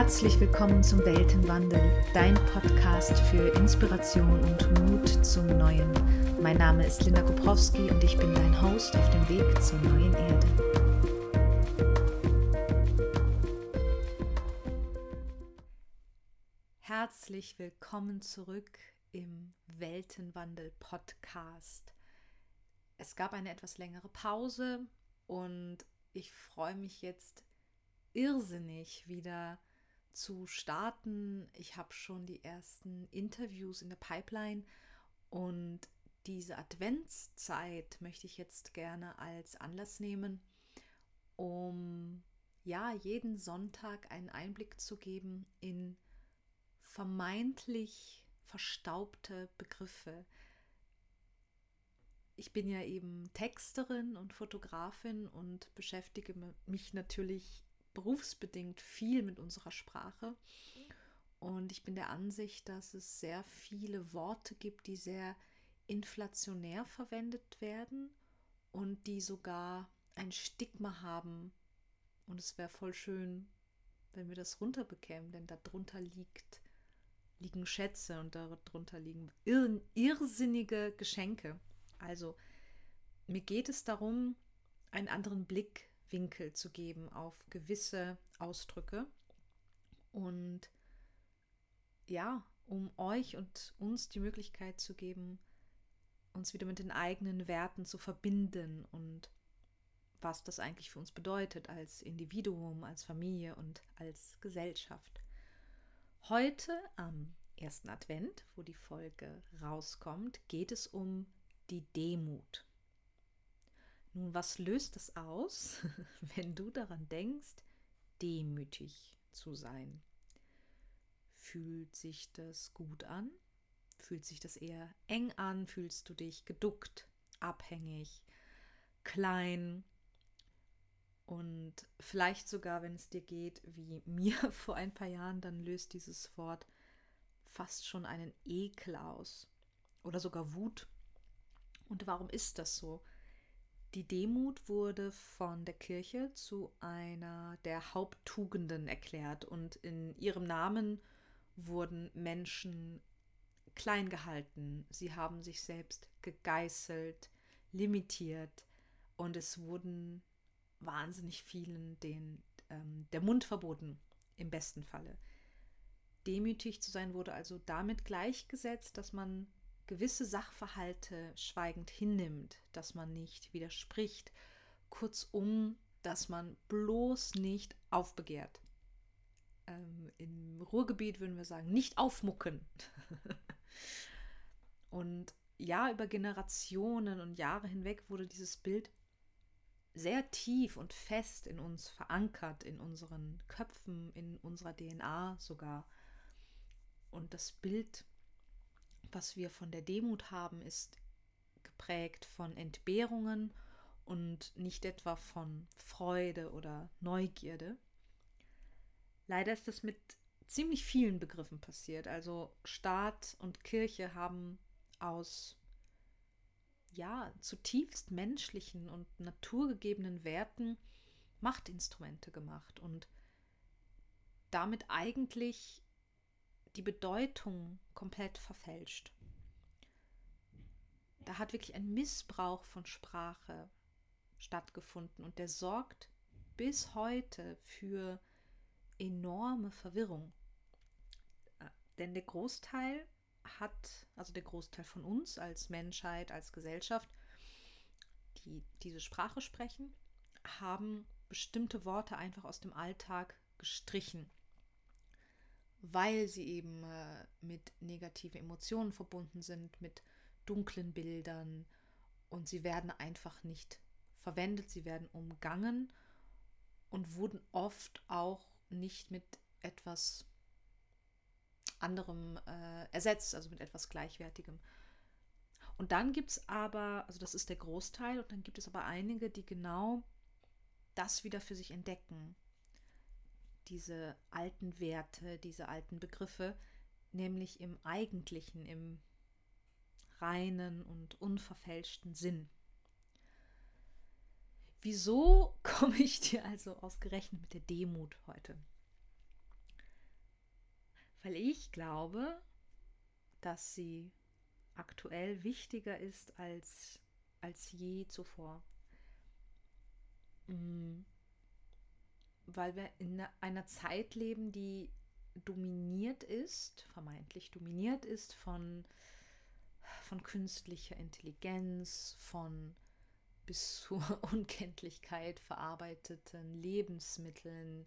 Herzlich willkommen zum Weltenwandel, dein Podcast für Inspiration und Mut zum Neuen. Mein Name ist Linda Koprowski und ich bin dein Host auf dem Weg zur neuen Erde. Herzlich willkommen zurück im Weltenwandel Podcast. Es gab eine etwas längere Pause und ich freue mich jetzt irrsinnig wieder zu starten. Ich habe schon die ersten Interviews in der Pipeline und diese Adventszeit möchte ich jetzt gerne als Anlass nehmen, um ja jeden Sonntag einen Einblick zu geben in vermeintlich verstaubte Begriffe. Ich bin ja eben Texterin und Fotografin und beschäftige mich natürlich berufsbedingt viel mit unserer Sprache. Und ich bin der Ansicht, dass es sehr viele Worte gibt, die sehr inflationär verwendet werden und die sogar ein Stigma haben. Und es wäre voll schön, wenn wir das runterbekämen, denn darunter liegt, liegen Schätze und darunter liegen irr irrsinnige Geschenke. Also mir geht es darum, einen anderen Blick Winkel zu geben auf gewisse Ausdrücke. Und ja, um euch und uns die Möglichkeit zu geben, uns wieder mit den eigenen Werten zu verbinden und was das eigentlich für uns bedeutet als Individuum, als Familie und als Gesellschaft. Heute am ersten Advent, wo die Folge rauskommt, geht es um die Demut. Nun, was löst es aus, wenn du daran denkst, demütig zu sein? Fühlt sich das gut an? Fühlt sich das eher eng an? Fühlst du dich geduckt, abhängig, klein? Und vielleicht sogar, wenn es dir geht wie mir vor ein paar Jahren, dann löst dieses Wort fast schon einen Ekel aus oder sogar Wut. Und warum ist das so? Die Demut wurde von der Kirche zu einer der Haupttugenden erklärt und in ihrem Namen wurden Menschen klein gehalten. Sie haben sich selbst gegeißelt, limitiert und es wurden wahnsinnig vielen den, ähm, der Mund verboten, im besten Falle. Demütig zu sein wurde also damit gleichgesetzt, dass man gewisse Sachverhalte schweigend hinnimmt, dass man nicht widerspricht, kurzum, dass man bloß nicht aufbegehrt. Ähm, Im Ruhrgebiet würden wir sagen, nicht aufmucken. und ja, über Generationen und Jahre hinweg wurde dieses Bild sehr tief und fest in uns verankert, in unseren Köpfen, in unserer DNA sogar. Und das Bild was wir von der Demut haben, ist geprägt von Entbehrungen und nicht etwa von Freude oder Neugierde. Leider ist das mit ziemlich vielen Begriffen passiert. Also Staat und Kirche haben aus ja, zutiefst menschlichen und naturgegebenen Werten Machtinstrumente gemacht und damit eigentlich die Bedeutung komplett verfälscht. Da hat wirklich ein Missbrauch von Sprache stattgefunden und der sorgt bis heute für enorme Verwirrung. Denn der Großteil hat, also der Großteil von uns als Menschheit, als Gesellschaft, die diese Sprache sprechen, haben bestimmte Worte einfach aus dem Alltag gestrichen weil sie eben äh, mit negativen Emotionen verbunden sind, mit dunklen Bildern und sie werden einfach nicht verwendet, sie werden umgangen und wurden oft auch nicht mit etwas anderem äh, ersetzt, also mit etwas Gleichwertigem. Und dann gibt es aber, also das ist der Großteil, und dann gibt es aber einige, die genau das wieder für sich entdecken diese alten Werte, diese alten Begriffe, nämlich im eigentlichen, im reinen und unverfälschten Sinn. Wieso komme ich dir also ausgerechnet mit der Demut heute? weil ich glaube, dass sie aktuell wichtiger ist als, als je zuvor. Mm. Weil wir in einer Zeit leben, die dominiert ist, vermeintlich dominiert ist von, von künstlicher Intelligenz, von bis zur Unkenntlichkeit verarbeiteten Lebensmitteln,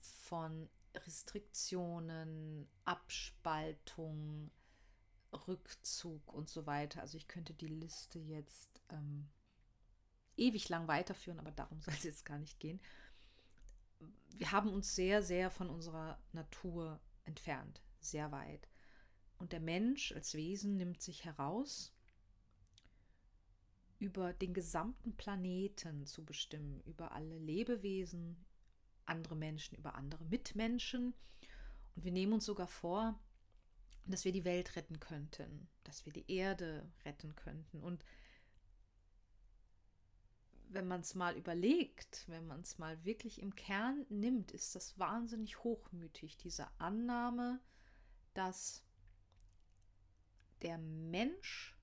von Restriktionen, Abspaltung, Rückzug und so weiter. Also ich könnte die Liste jetzt ähm, ewig lang weiterführen, aber darum soll es jetzt gar nicht gehen. Wir haben uns sehr, sehr von unserer Natur entfernt, sehr weit. Und der Mensch als Wesen nimmt sich heraus, über den gesamten Planeten zu bestimmen, über alle Lebewesen, andere Menschen, über andere Mitmenschen. Und wir nehmen uns sogar vor, dass wir die Welt retten könnten, dass wir die Erde retten könnten. Und wenn man es mal überlegt, wenn man es mal wirklich im Kern nimmt, ist das wahnsinnig hochmütig, diese Annahme, dass der Mensch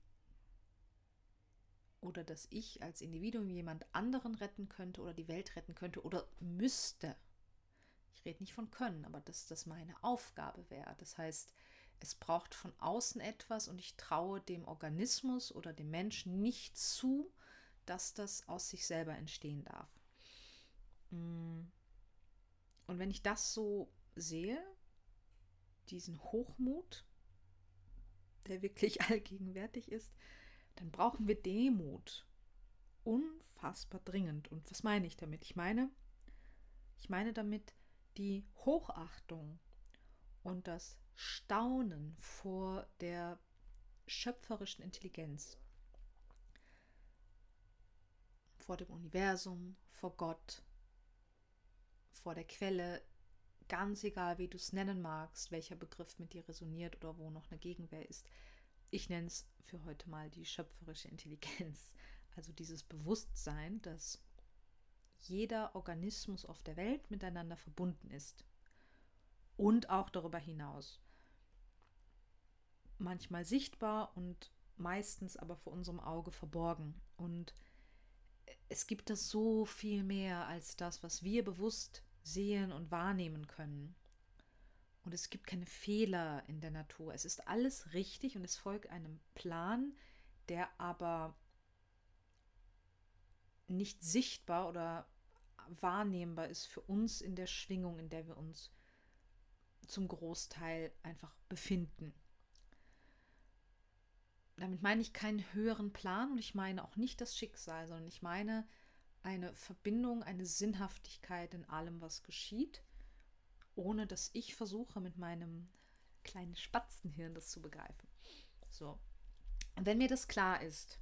oder dass ich als Individuum jemand anderen retten könnte oder die Welt retten könnte oder müsste. Ich rede nicht von können, aber dass das meine Aufgabe wäre. Das heißt, es braucht von außen etwas und ich traue dem Organismus oder dem Menschen nicht zu, dass das aus sich selber entstehen darf. Mm. Und wenn ich das so sehe, diesen Hochmut, der wirklich allgegenwärtig ist, dann brauchen wir Demut. Unfassbar dringend. Und was meine ich damit? Ich meine, ich meine damit die Hochachtung und das Staunen vor der schöpferischen Intelligenz, vor dem Universum, vor Gott, vor der Quelle, ganz egal, wie du es nennen magst, welcher Begriff mit dir resoniert oder wo noch eine Gegenwehr ist. Ich nenne es für heute mal die schöpferische Intelligenz, also dieses Bewusstsein, dass jeder Organismus auf der Welt miteinander verbunden ist und auch darüber hinaus manchmal sichtbar und meistens aber vor unserem Auge verborgen. Und es gibt das so viel mehr als das, was wir bewusst sehen und wahrnehmen können. Und es gibt keine Fehler in der Natur. Es ist alles richtig und es folgt einem Plan, der aber nicht sichtbar oder wahrnehmbar ist für uns in der Schwingung, in der wir uns zum Großteil einfach befinden damit meine ich keinen höheren Plan und ich meine auch nicht das Schicksal, sondern ich meine eine Verbindung, eine Sinnhaftigkeit in allem, was geschieht, ohne dass ich versuche, mit meinem kleinen Spatzenhirn das zu begreifen. So. Und wenn mir das klar ist,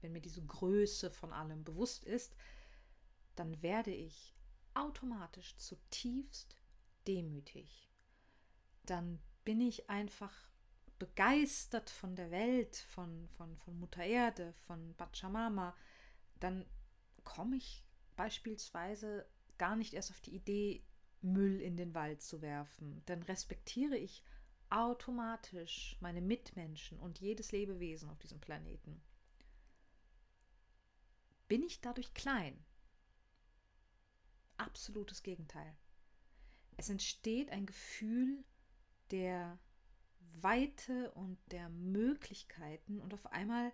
wenn mir diese Größe von allem bewusst ist, dann werde ich automatisch zutiefst demütig. Dann bin ich einfach begeistert von der Welt, von, von, von Mutter Erde, von Pachamama, dann komme ich beispielsweise gar nicht erst auf die Idee, Müll in den Wald zu werfen. Dann respektiere ich automatisch meine Mitmenschen und jedes Lebewesen auf diesem Planeten. Bin ich dadurch klein? Absolutes Gegenteil. Es entsteht ein Gefühl der Weite und der Möglichkeiten und auf einmal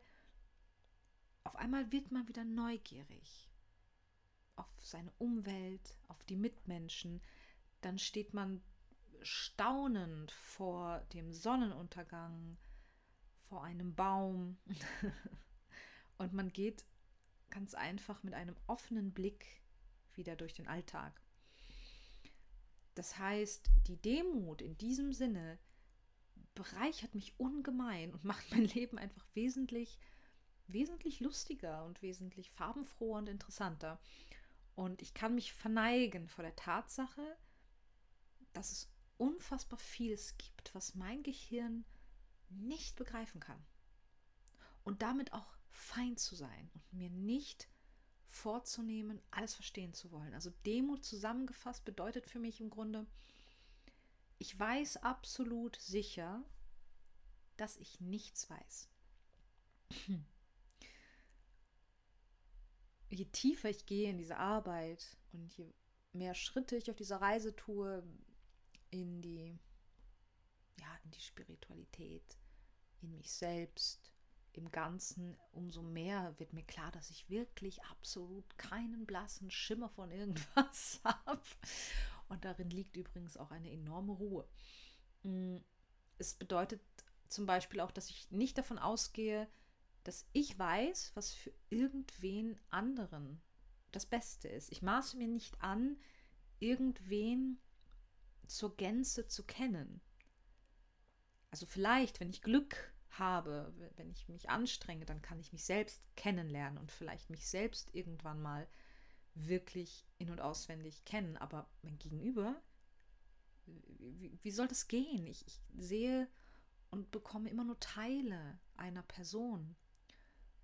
auf einmal wird man wieder neugierig auf seine Umwelt, auf die Mitmenschen, dann steht man staunend vor dem Sonnenuntergang, vor einem Baum und man geht ganz einfach mit einem offenen Blick wieder durch den Alltag. Das heißt, die Demut in diesem Sinne bereichert mich ungemein und macht mein Leben einfach wesentlich, wesentlich lustiger und wesentlich farbenfroher und interessanter. Und ich kann mich verneigen vor der Tatsache, dass es unfassbar vieles gibt, was mein Gehirn nicht begreifen kann. Und damit auch fein zu sein und mir nicht vorzunehmen, alles verstehen zu wollen. Also Demut zusammengefasst bedeutet für mich im Grunde, ich weiß absolut sicher, dass ich nichts weiß. Je tiefer ich gehe in diese Arbeit und je mehr Schritte ich auf dieser Reise tue in die ja, in die Spiritualität, in mich selbst, im Ganzen, umso mehr wird mir klar, dass ich wirklich absolut keinen blassen Schimmer von irgendwas habe. Und darin liegt übrigens auch eine enorme Ruhe. Mm, es bedeutet zum Beispiel auch, dass ich nicht davon ausgehe, dass ich weiß, was für irgendwen anderen das Beste ist. Ich maße mir nicht an, irgendwen zur Gänze zu kennen. Also vielleicht, wenn ich Glück habe, wenn ich mich anstrenge, dann kann ich mich selbst kennenlernen und vielleicht mich selbst irgendwann mal wirklich in und auswendig kennen. Aber mein Gegenüber, wie, wie soll das gehen? Ich, ich sehe und bekomme immer nur Teile einer Person.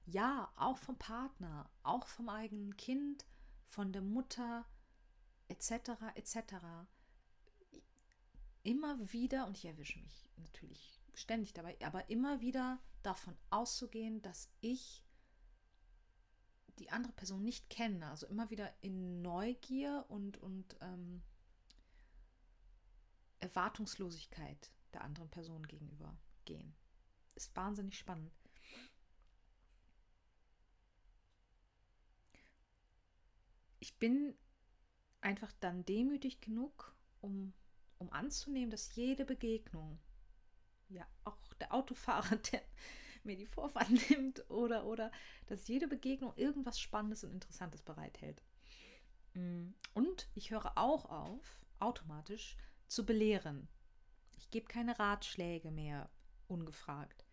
Ja, auch vom Partner, auch vom eigenen Kind, von der Mutter, etc., etc. Immer wieder, und ich erwische mich natürlich ständig dabei, aber immer wieder davon auszugehen, dass ich die andere Person nicht kenne. Also immer wieder in Neugier und, und ähm, Erwartungslosigkeit der anderen Person gegenüber gehen. Ist wahnsinnig spannend. Ich bin einfach dann demütig genug, um, um anzunehmen, dass jede Begegnung ja auch der Autofahrer, der mir die Vorfahrt nimmt oder oder dass jede Begegnung irgendwas Spannendes und Interessantes bereithält. Mm, und ich höre auch auf, automatisch zu belehren. Ich gebe keine Ratschläge mehr ungefragt.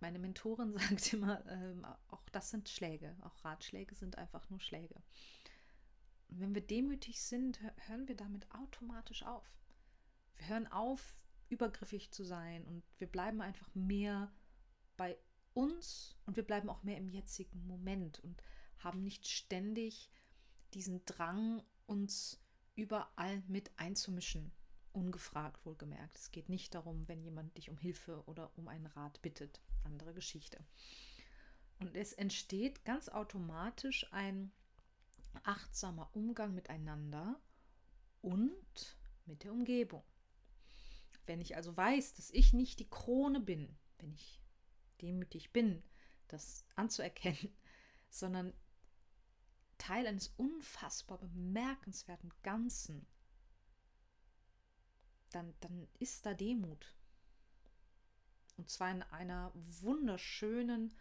Meine Mentorin sagt immer, ähm, auch das sind Schläge, auch Ratschläge sind einfach nur Schläge. Und wenn wir demütig sind, hören wir damit automatisch auf. Wir hören auf, übergriffig zu sein und wir bleiben einfach mehr bei uns und wir bleiben auch mehr im jetzigen Moment und haben nicht ständig diesen Drang, uns überall mit einzumischen. Ungefragt wohlgemerkt. Es geht nicht darum, wenn jemand dich um Hilfe oder um einen Rat bittet. Andere Geschichte. Und es entsteht ganz automatisch ein achtsamer Umgang miteinander und mit der Umgebung. Wenn ich also weiß, dass ich nicht die Krone bin, wenn ich demütig bin, das anzuerkennen, sondern Teil eines unfassbar bemerkenswerten Ganzen, dann, dann ist da Demut. Und zwar in einer wunderschönen,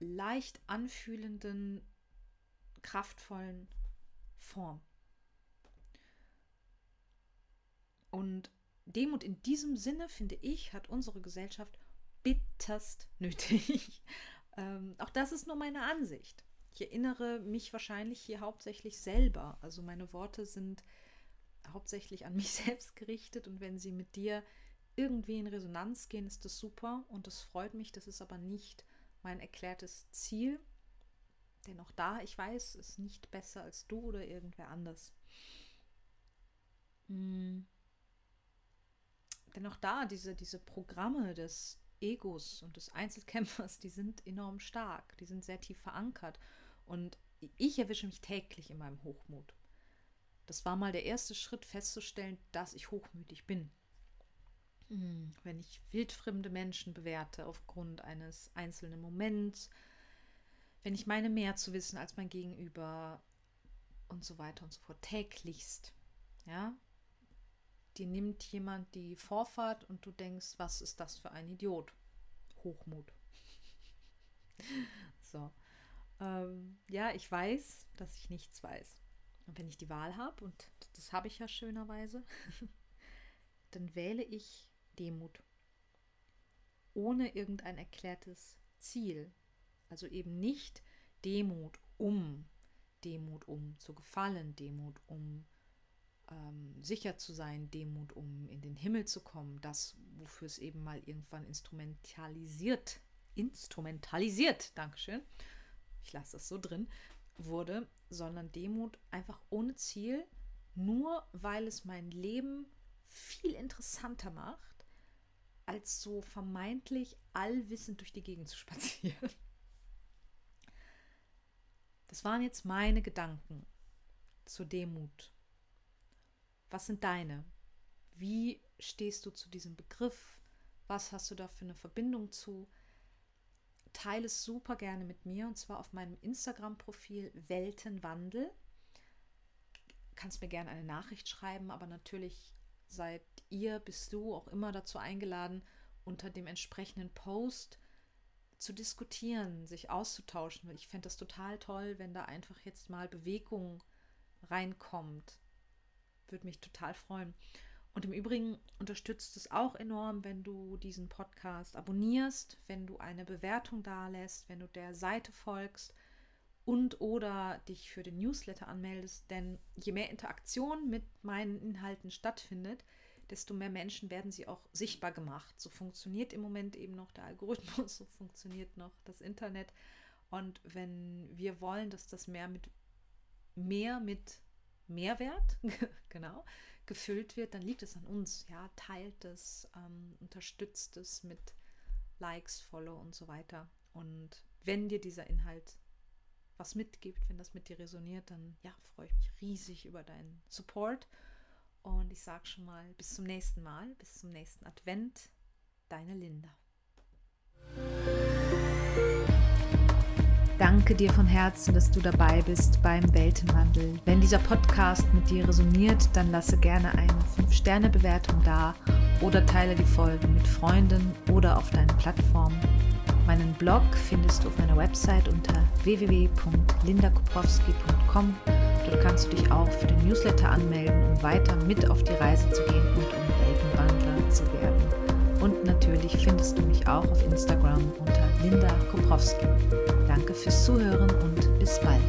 leicht anfühlenden, kraftvollen Form. Und Demut in diesem Sinne, finde ich, hat unsere Gesellschaft bitterst nötig. ähm, auch das ist nur meine Ansicht. Ich erinnere mich wahrscheinlich hier hauptsächlich selber. Also meine Worte sind hauptsächlich an mich selbst gerichtet und wenn sie mit dir irgendwie in Resonanz gehen, ist das super und das freut mich. Das ist aber nicht mein erklärtes Ziel. Denn auch da, ich weiß, ist nicht besser als du oder irgendwer anders. Hm. Denn auch da, diese, diese Programme des Egos und des Einzelkämpfers, die sind enorm stark, die sind sehr tief verankert. Und ich erwische mich täglich in meinem Hochmut. Das war mal der erste Schritt festzustellen, dass ich hochmütig bin. Hm, wenn ich wildfremde Menschen bewerte aufgrund eines einzelnen Moments, wenn ich meine mehr zu wissen als mein Gegenüber und so weiter und so fort, täglichst. Ja, dir nimmt jemand die Vorfahrt und du denkst, was ist das für ein Idiot? Hochmut. so. Ähm, ja, ich weiß, dass ich nichts weiß. Und wenn ich die Wahl habe, und das habe ich ja schönerweise, dann wähle ich Demut. Ohne irgendein erklärtes Ziel. Also eben nicht Demut um, Demut um zu gefallen, Demut um ähm, sicher zu sein, Demut, um in den Himmel zu kommen, das, wofür es eben mal irgendwann instrumentalisiert, instrumentalisiert, Dankeschön, ich lasse das so drin, wurde, sondern Demut einfach ohne Ziel, nur weil es mein Leben viel interessanter macht, als so vermeintlich allwissend durch die Gegend zu spazieren. Das waren jetzt meine Gedanken zur Demut. Was sind deine? Wie stehst du zu diesem Begriff? Was hast du da für eine Verbindung zu? Teile es super gerne mit mir und zwar auf meinem Instagram-Profil Weltenwandel. Kannst mir gerne eine Nachricht schreiben, aber natürlich seid ihr, bist du auch immer dazu eingeladen, unter dem entsprechenden Post zu diskutieren, sich auszutauschen. Ich fände das total toll, wenn da einfach jetzt mal Bewegung reinkommt. Würde mich total freuen. Und im Übrigen unterstützt es auch enorm, wenn du diesen Podcast abonnierst, wenn du eine Bewertung dalässt, wenn du der Seite folgst und oder dich für den Newsletter anmeldest. Denn je mehr Interaktion mit meinen Inhalten stattfindet, desto mehr Menschen werden sie auch sichtbar gemacht. So funktioniert im Moment eben noch der Algorithmus, so funktioniert noch das Internet. Und wenn wir wollen, dass das mehr mit mehr mit Mehrwert, genau, gefüllt wird, dann liegt es an uns. Ja, teilt es, ähm, unterstützt es mit Likes, Follow und so weiter. Und wenn dir dieser Inhalt was mitgibt, wenn das mit dir resoniert, dann ja, freue ich mich riesig über deinen Support. Und ich sage schon mal, bis zum nächsten Mal, bis zum nächsten Advent, deine Linda. Danke dir von Herzen, dass du dabei bist beim Weltenwandel. Wenn dieser Podcast mit dir resoniert, dann lasse gerne eine 5-Sterne-Bewertung da oder teile die Folgen mit Freunden oder auf deinen Plattformen. Meinen Blog findest du auf meiner Website unter www.lindakoprowski.com. Dort kannst du dich auch für den Newsletter anmelden, um weiter mit auf die Reise zu gehen und um Weltenwandler zu werden. Und natürlich findest du mich auch auf Instagram unter Linda Koprowski. Danke fürs Zuhören und bis bald.